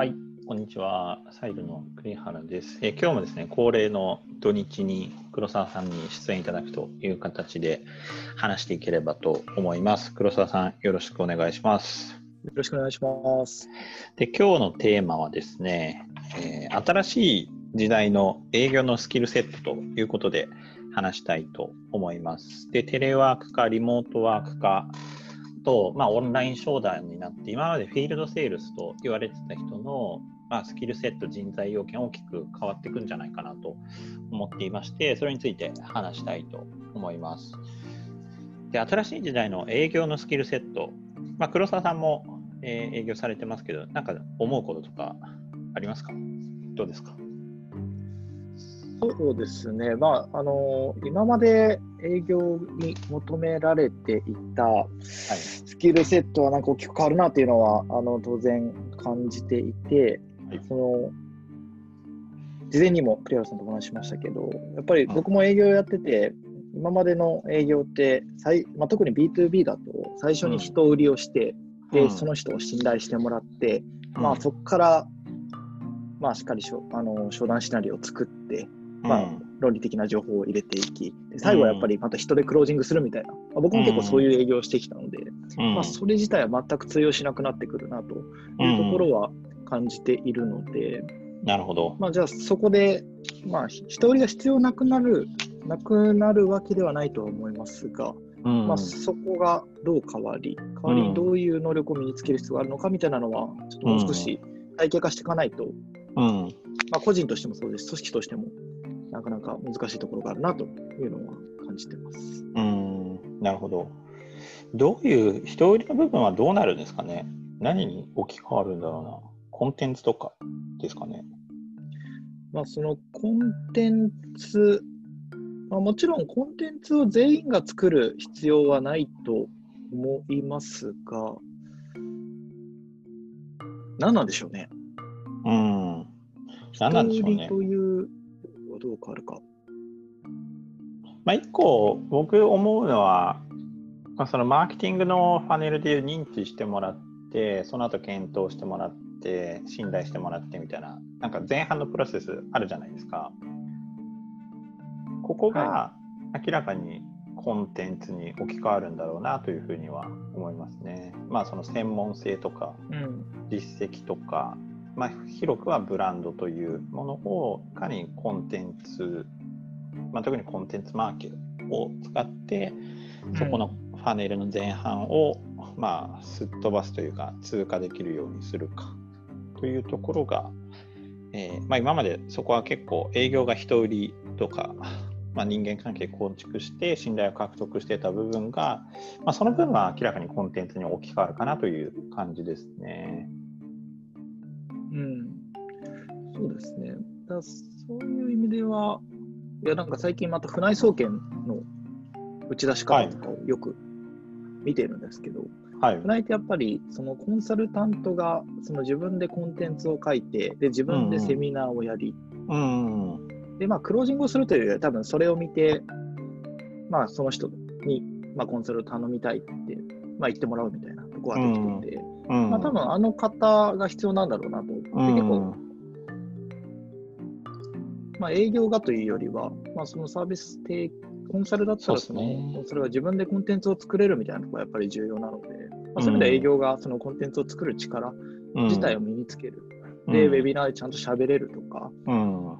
はい、こんにちは。サイルの栗原です。えー今日もですね、恒例の土日に黒沢さんに出演いただくという形で話していければと思います。黒沢さん、よろしくお願いします。よろしくお願いします。で、今日のテーマはですね、えー新しい時代の営業のスキルセットということで話したいと思います。で、テレワークかリモートワークかと、まあ、オンライン商談になって、今までフィールドセールスと言われてた人の、まあ、スキルセット、人材要件大きく変わっていくんじゃないかなと思っていまして、それについて話したいと思います。で、新しい時代の営業のスキルセット、まあ、黒沢さんも、え営業されてますけど、なんか思うこととかありますか？どうですか？そうですね、まああの今まで営業に求められていたスキルセットはなんか大きく変わるなっていうのはあの当然感じていて、はい。その事前にも栗原さんとお話ししましたけど、やっぱり僕も営業やってて、今までの営業って最、まあ、特に B2B だと最初に人売りをして、でうん。その人を信頼してもらって、まあ、うんそこから、まあ、しっかりしょあの商談シナリオを作って、まあうん。論理的な情報を入れていき、で最後はやっぱりまた人でクロージングするみたいな、まあ、僕も結構そういう営業をしてきたので、うん。まあ、それ自体は全く通用しなくなってくるなというところは感じているので、なるほど。まあ、じゃあそこで、まあ、人売りが必要なくなる、なくなるわけではないとは思いますが、うん。まあ、そこがどう変わり、代わりにどういう能力を身につける必要があるのかみたいなのは、ちょっともう少し体系化していかないと、うん。まあ、個人としてもそうです、組織としても、なかなか難しいところがあるなというのは感じてます。うん、なるほど。どういう、人売りの部分はどうなるんですかね何に置き換わるんだろうな。コンテンツとかですかね。まあ、そのコンテンツ、まあ、もちろんコンテンツを全員が作る必要はないと思いますが、何なんでしょうね。うん。何なんでしょうね人。売りというはどう変わるか。まあ、一個、僕思うのは、まあ、そのマーケティングのファネルで認知してもらって、その後検討してもらって、信頼してもらってみたいな、なんか前半のプロセスあるじゃないですか。ここが明らかにコンテンツに置き換わるんだろうなというふうには思いますね。まあその専門性とかうん。実績とか、まあ、広くはブランドというものをいかにコンテンツ、まあ、特にコンテンツマーケを使ってそこのファネルの前半を、まあ、すっ飛ばすというか通過できるようにするかというところが、えーまあ、今までそこは結構営業が人売りとか、まあ、人間関係構築して信頼を獲得してた部分が、まあ、その分は明らかにコンテンツに置き換わるかなという感じですね。そうですね。だそういう意味では、いや、なんか最近また船内総研の打ち出し方とかをよく見てるんですけど、はい。船井ってやっぱりそのコンサルタントがその自分でコンテンツを書いてで自分でセミナーをやり、うん。でまあクロージングをするというよりは多分それを見て、まあ、その人に、まあ、コンサルを頼みたいって、まあ、言ってもらうみたいなところができてて、うん。まあ、多分あの方が必要なんだろうなと。でうん結構、まあ、営業がというよりは、まあ、そのサービス提コンサルだったらそのね。それは自分でコンテンツを作れるみたいなところがやっぱり重要なので、まあ、そういう意味では営業がそのコンテンツを作る力自体を身につける。で、ウェビナーでちゃんと喋れるとか、うん。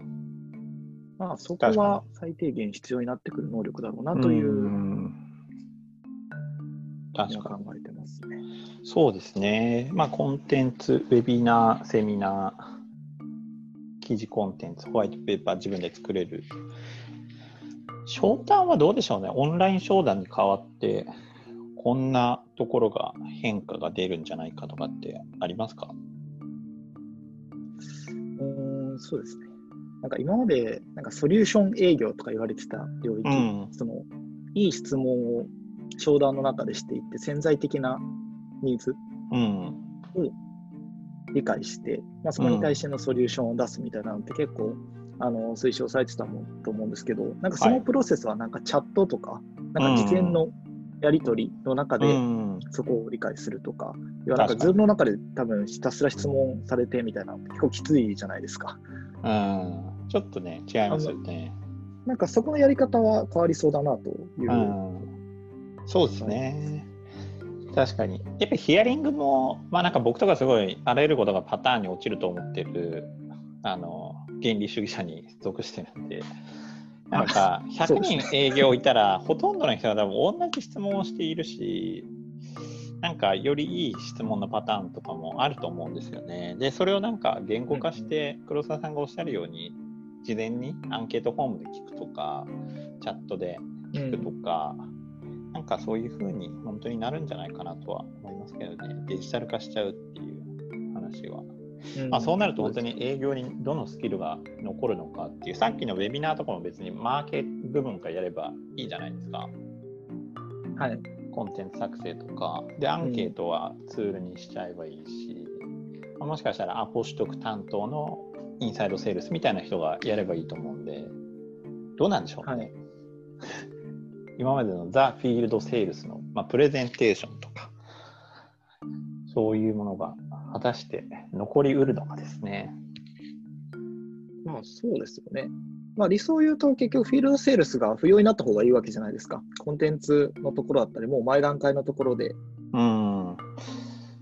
まあ、そこは最低限必要になってくる能力だろうなという確か考えてますね。そうですね。まあ、コンテンツ、ウェビナー、セミナー、記事コンテンツ、ホワイトペーパー自分で作れる。商談はどうでしょうね。オンライン商談に変わって、こんなところが変化が出るんじゃないかとかってありますか？うーん、そうですね。なんか今までなんかソリューション営業とか言われてた領域、うんそのいい質問を商談の中でしていって潜在的なニーズうん。を理解して、まあ、そこに対してのソリューションを出すみたいなのって結構、あの推奨されてたもんと思うんですけど、なんかそのプロセスはなんかチャットとか、なんか事前のやり取りの中でうんそこを理解するとか、要はなんか確かに Zoom の中で多分ひたすら質問されてみたいな、結構きついじゃないですか。うん、ちょっとね、違いますよね。なんかそこのやり方は変わりそうだなという。うん、そうですね。確かに。やっぱりヒアリングも、まあなんか僕とかすごいあらゆることがパターンに落ちると思ってる、あの、原理主義者に属してるんで、なんか 100そうです人営業いたら、ほとんどの人が多分同じ質問をしているし、なんかよりいい質問のパターンとかもあると思うんですよね。で、それをなんか言語化して、黒沢さんがおっしゃるように、事前にアンケートフォームで聞くとか、チャットで聞くとか、なんかそういう風に本当になるんじゃないかなとは思いますけどね、デジタル化しちゃうっていう話は。うんまあ、そうなると本当に営業にどのスキルが残るのかっていう、さっきのウェビナーとかも別にマーケ部分からやればいいじゃないですか。はい。コンテンツ作成とか、で、アンケートはツールにしちゃえばいいし、まあもしかしたらアポ取得担当のインサイドセールスみたいな人がやればいいと思うんで、どうなんでしょうね。はい今までのザ・フィールドセールスの、まあ、プレゼンテーションとか、そういうものが果たして残りうるのかですね。まあそうですよね。まあ理想を言うと結局フィールドセールスが不要になった方がいいわけじゃないですか。コンテンツのところだったり、もう前段階のところで、うん。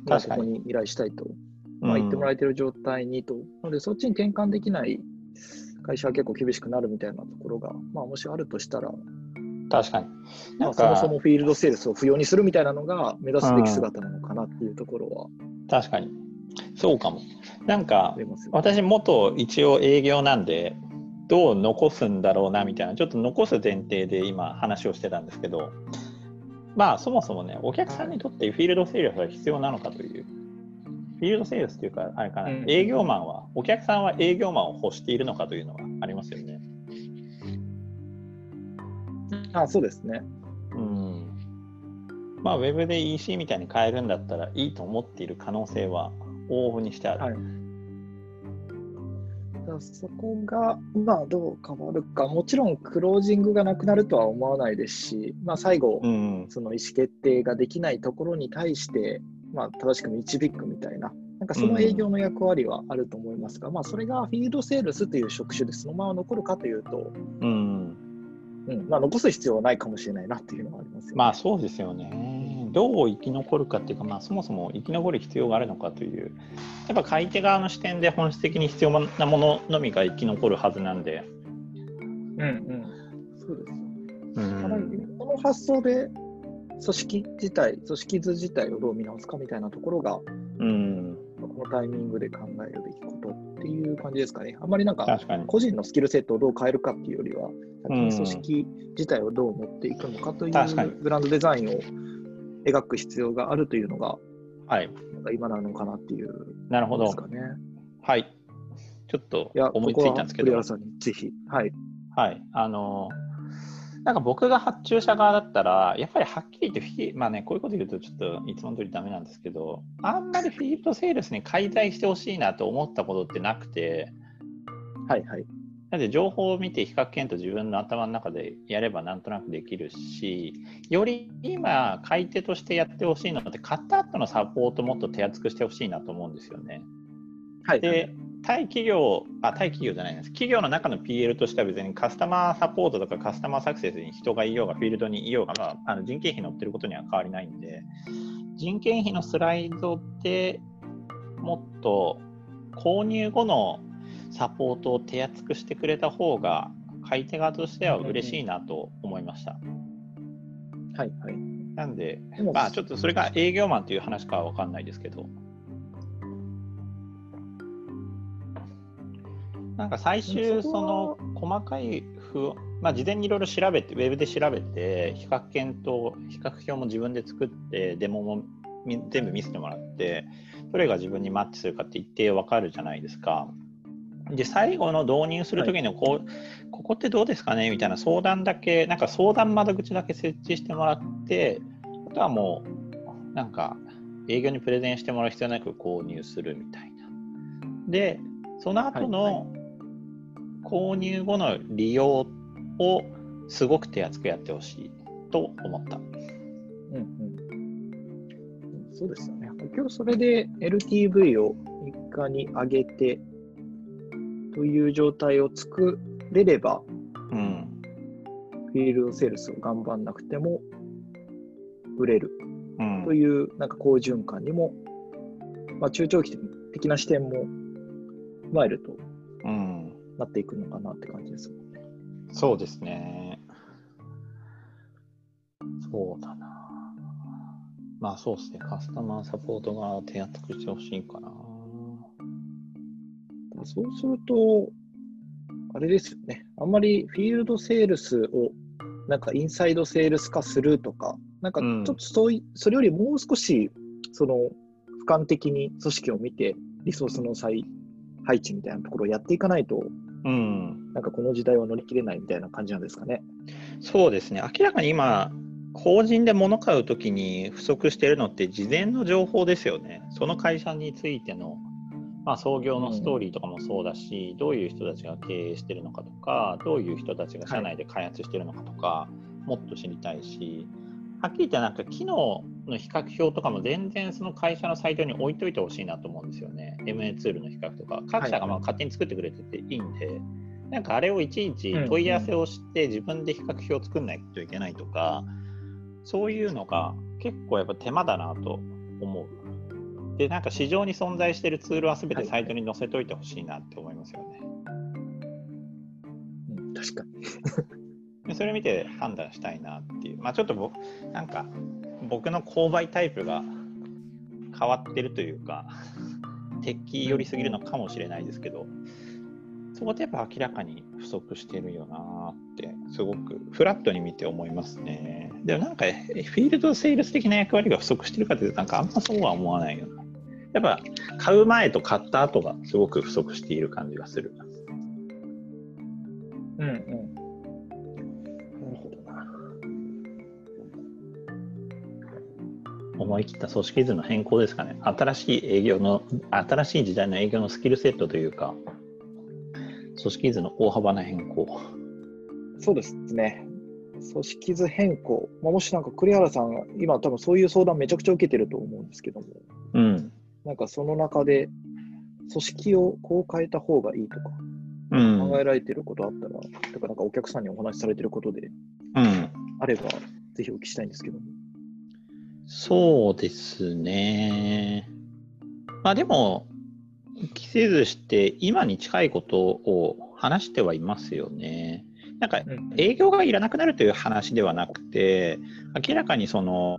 まあ確かに。ここに依頼したいと、まあ、言ってもらえてる状態にと。なのでそっちに転換できない会社は結構厳しくなるみたいなところが、まあもしあるとしたら、確かに。まあ、なんかそもそもフィールドセールスを不要にするみたいなのが目指すべき姿なのかなっていうところは確かに。そうかも。なんかね。私、元一応営業なんで、どう残すんだろうなみたいな、ちょっと残す前提で今話をしてたんですけど、まあそもそもね、お客さんにとってフィールドセールスが必要なのかという、フィールドセールスっていうか、あれかな、うん営業マンは、お客さんは営業マンを欲しているのかというのはありますよね。あそうですね。うん。まあ、ウェブで EC みたいに変えるんだったらいいと思っている可能性は往々にしてある。はい。そこが、まあ、どう変わるか、もちろんクロージングがなくなるとは思わないですし、まあ、最後、うん。その意思決定ができないところに対して、まあ、正しく導くみたいな、なんかその営業の役割はあると思いますが、まあ、それがフィールドセールスという職種でそのまま残るかというと、うん。うん。まあ、残す必要はないかもしれないなっていうのはありますよね。まあそうですよね。どう生き残るかっていうか、まあ、そもそも生き残る必要があるのかという、やっぱ買い手側の視点で本質的に必要なもののみが生き残るはずなんで。うんうん、そうですようん、この発想で組織自体、組織図自体をどう見直すかみたいなところが、うん、このタイミングで考えるべきことっていう感じですかね。あんまりなんか。個人のスキルセットをどう変えるかっていうよりは、組織自体をどう持っていくのかというブランドデザインを描く必要があるというのが、はい。今なのかなっていうなるほどことです。かね。はい。ちょっといや、思いついたんですけどここはさんにぜひ。はい。はい。あの、なんか僕が発注者側だったら、やっぱりはっきり言ってフィ、まあね、こういうこと言うとちょっといつも通りダメなんですけど、あんまりフィールドセールスに介在してほしいなと思ったことってなくて、はいはい。だって情報を見て比較検討自分の頭の中でやればなんとなくできるし、より今、買い手としてやってほしいのって、買った後のサポートもっと手厚くしてほしいなと思うんですよね。はい。で、対企業、あ、対企業じゃないです。企業の中の PL としては別にカスタマーサポートとかカスタマーサクセスに人がいようが、フィールドにいようが、まあ、あの人件費乗ってることには変わりないんで、人件費のスライドでもっと購入後のサポートを手厚くしてくれた方が、買い手側としては嬉しいなと思いました。はいはい。なんで、まあちょっとそれが営業マンという話かは分かんないですけど、なんか最終、その細かい不、まあ、事前にいろいろ調べて、ウェブで調べて、比較検討、比較表も自分で作って、デモもみ全部見せてもらって、どれが自分にマッチするかって一定分かるじゃないですか。で、最後の導入するときにこう、ここってどうですかね？みたいな相談だけ、なんか相談窓口だけ設置してもらって、あとはもう、なんか、営業にプレゼンしてもらう必要なく購入するみたいな。で、その後はいの購入後の利用をすごく手厚くやってほしいと思った。そうですよね。今日それで LTV を3日に上げてという状態を作れれば、うん。フィールドセールスを頑張んなくても売れるうんというなんか好循環にも、まあ、中長期的な視点も踏まえるとうん。なっていくのかなって感じですもんね。そうですね。そうだな。まあそうですね。カスタマーサポートが手厚くしてほしいかな。そうすると、あれですよね。あんまりフィールドセールスをなんかインサイドセールス化するとか、なんかちょっとそうい、それよりもう少しその俯瞰的に組織を見てリソースの再配置みたいなところをやっていかないと、うん。なんかこの時代は乗り切れないみたいな感じなんですかね。そうですね。明らかに今、法人で物買うときに不足しているのって事前の情報ですよね。その会社についての、まあ、創業のストーリーとかもそうだし、どういう人たちが経営してるのかとか、どういう人たちが社内で開発してるのかとか、もっと知りたいし、はっきり言ってなんか機能の比較表とかも全然その会社のサイトに置いといてほしいなと思うんですよね。MA ツールの比較とか。各社がまあ勝手に作ってくれてていいんで、なんかあれをいちいち問い合わせをして自分で比較表を作んないといけないとか、そういうのが結構やっぱ手間だなと思う。で、なんか市場に存在しているツールは全てサイトに載せといてほしいなって思いますよね。うん、確かに。でそれ見て判断したいなっていう。まあちょっと僕、なんか僕の購買タイプが変わってるというか、敵寄りすぎるのかもしれないですけど、そこでやっぱ明らかに不足してるよなって、すごくフラットに見て思いますね。でもなんか、フィールドセールス的な役割が不足してるかというと、なんかあんまそうは思わないよな。やっぱ買う前と買った後がすごく不足している感じがする。うんうん。思い切った組織図の変更ですかね。新しい営業の、新しい時代の営業のスキルセットというか、組織図の大幅な変更。そうですね。組織図変更。まあ、もしなんか栗原さんが今多分そういう相談めちゃくちゃ受けてると思うんですけども、うん。なんかその中で組織をこう変えた方がいいとかうん。考えられてることあったら、とかなんかお客さんにお話しされてることでうん。あれば、ぜひお聞きしたいんですけども。そうですね。まあでも、規制図して今に近いことを話してはいますよね。なんかうん営業がいらなくなるという話ではなくて、明らかにその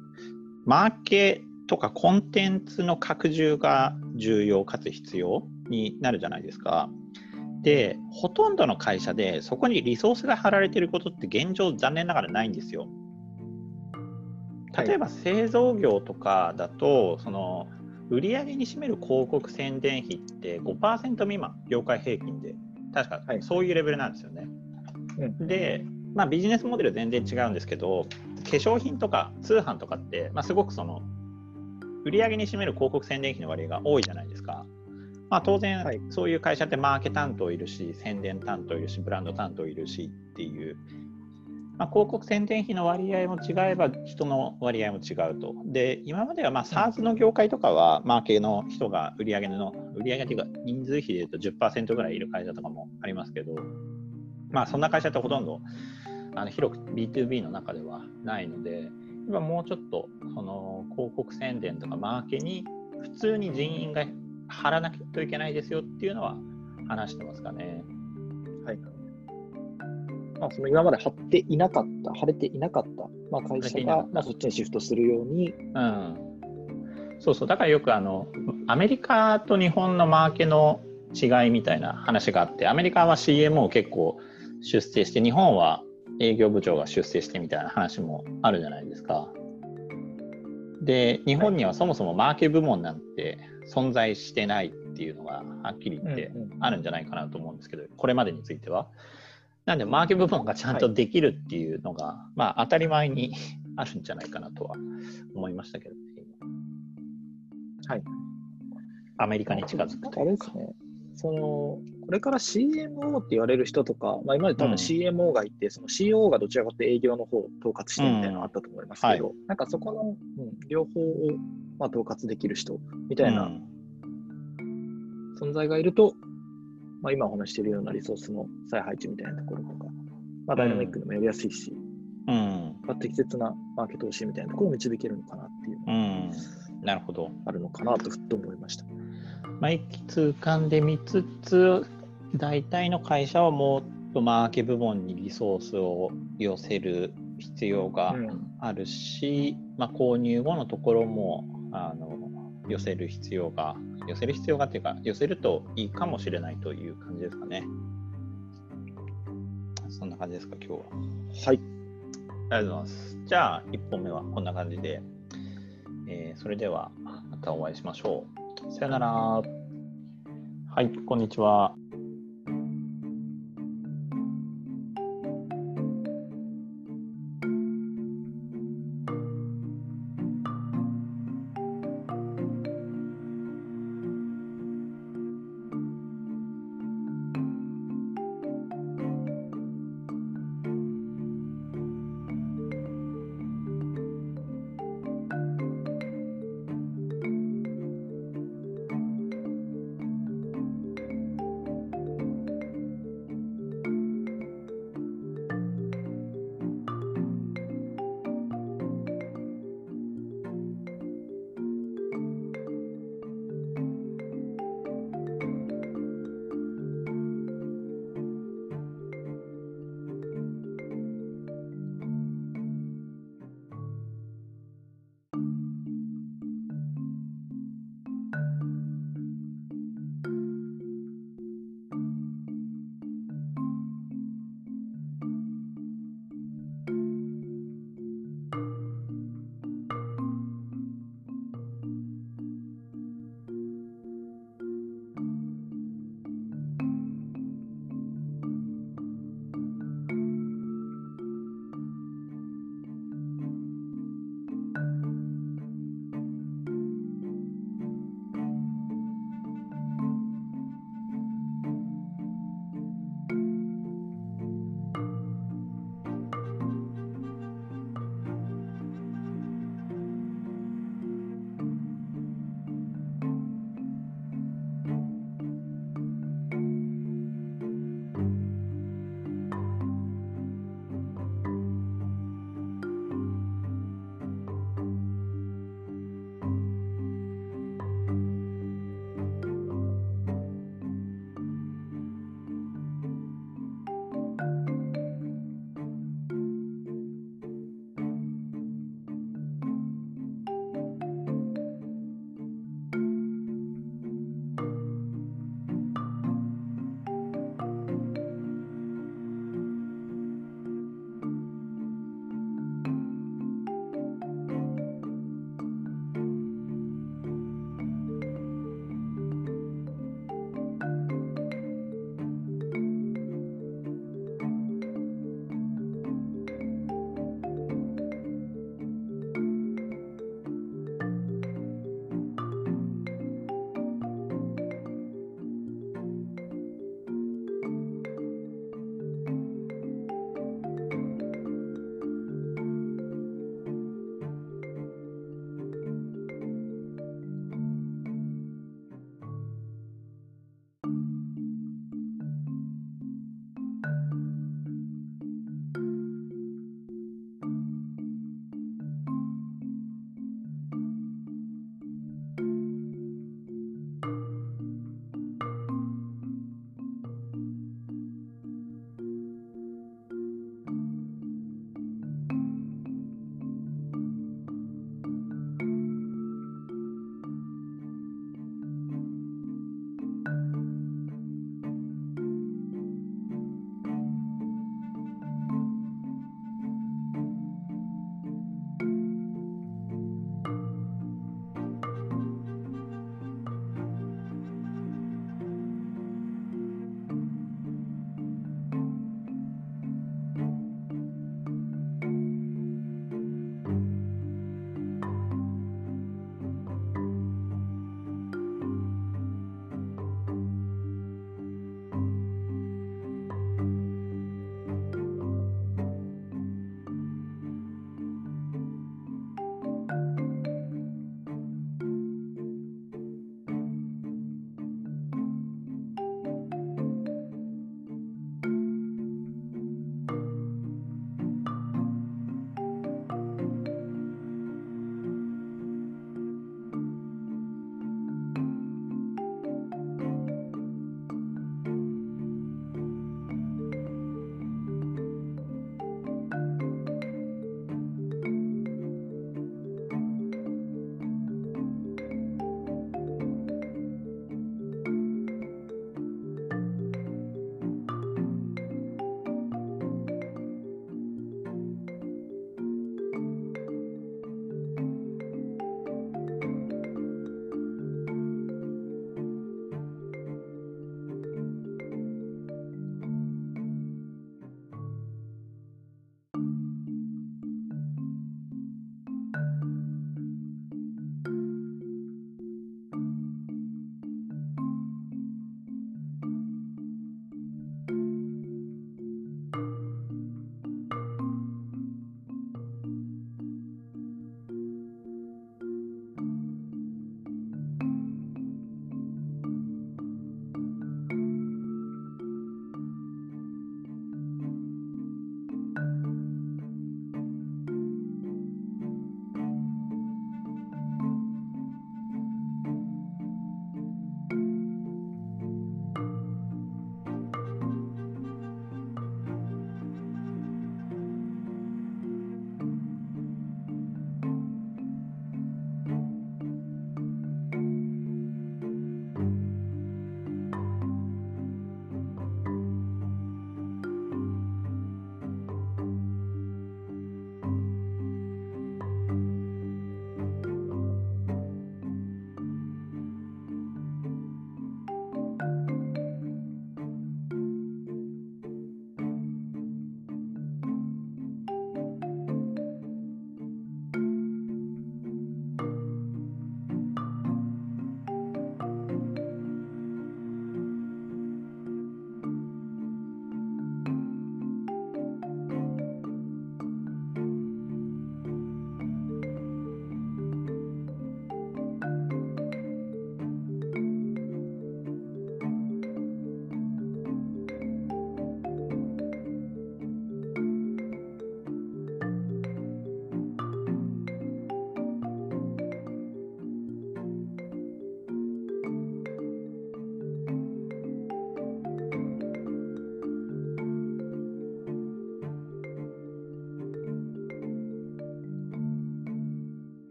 マーケとかコンテンツの拡充が重要かつ必要になるじゃないですか。で、ほとんどの会社でそこにリソースが貼られていることって現状残念ながらないんですよ。例えば製造業とかだと、その売上に占める広告宣伝費って5%未満、業界平均で。確かはいそういうレベルなんですよね。うんで、まあ、ビジネスモデル全然違うんですけど、化粧品とか通販とかって、まあ、すごくその売上に占める広告宣伝費の割合が多いじゃないですか。まあ、当然、はいそういう会社ってマーケ担当いるし、宣伝担当いるし、ブランド担当いるしっていう、まあ、広告宣伝費の割合も違えば人の割合も違うと。で、今まではま SARS の業界とかは、マーケの人が売上の、売上というか人数比でいうと10%ぐらいいる会社とかもありますけど、まあそんな会社ってほとんどあの広く B2B の中ではないので、今もうちょっとその広告宣伝とかマーケに普通に人員が張らなきゃいけないですよっていうのは話してますかね。はい。まあ、その今まで貼っていなかった、貼れていなかった、まあ、会社が、まあ、そっちにシフトするように、うん。そうそう、だからよくあの、アメリカと日本のマーケの違いみたいな話があって、アメリカは CMO を結構出世して、日本は営業部長が出世してみたいな話もあるじゃないですか。で、日本にはそもそもマーケ部門なんて存在してないっていうのがはっきり言ってあるんじゃないかなと思うんですけど、これまでについては。なんで、マーケ部門がちゃんとできるっていうのが、まあ当たり前に あるんじゃないかなとは思いましたけど。ね、今はい。アメリカに近づくというか。かあれですね、その、これから CMO って言われる人とか、まあ、今まで多分うん。CMO がいて、その COO がどちらかというと営業の方を統括してみたいなのがあったと思いますけど、なんかそこの、うん、両方をまあ、統括できる人みたいな存在がいると、まあ、今お話しているようなリソースの再配置みたいなところとか、まあ、ダイナミックでもやりやすいし、うん、まあ、適切なマーケット投資みたいなところを導けるのかなっていうのが、なるほど。あるのかなとふっと思いました。まあ、一気通貫で見つつ、大体の会社はもっとマーケ部門にリソースを寄せる必要があるし、うん、まあ、購入後のところもあの寄せる必要が、寄せる必要がっていうか、寄せるといいかもしれないという感じですかね。そんな感じですか、今日は。はい。ありがとうございます。じゃあ、1本目はこんな感じで、えー、それではまたお会いしましょう。さよなら。はい、こんにちは。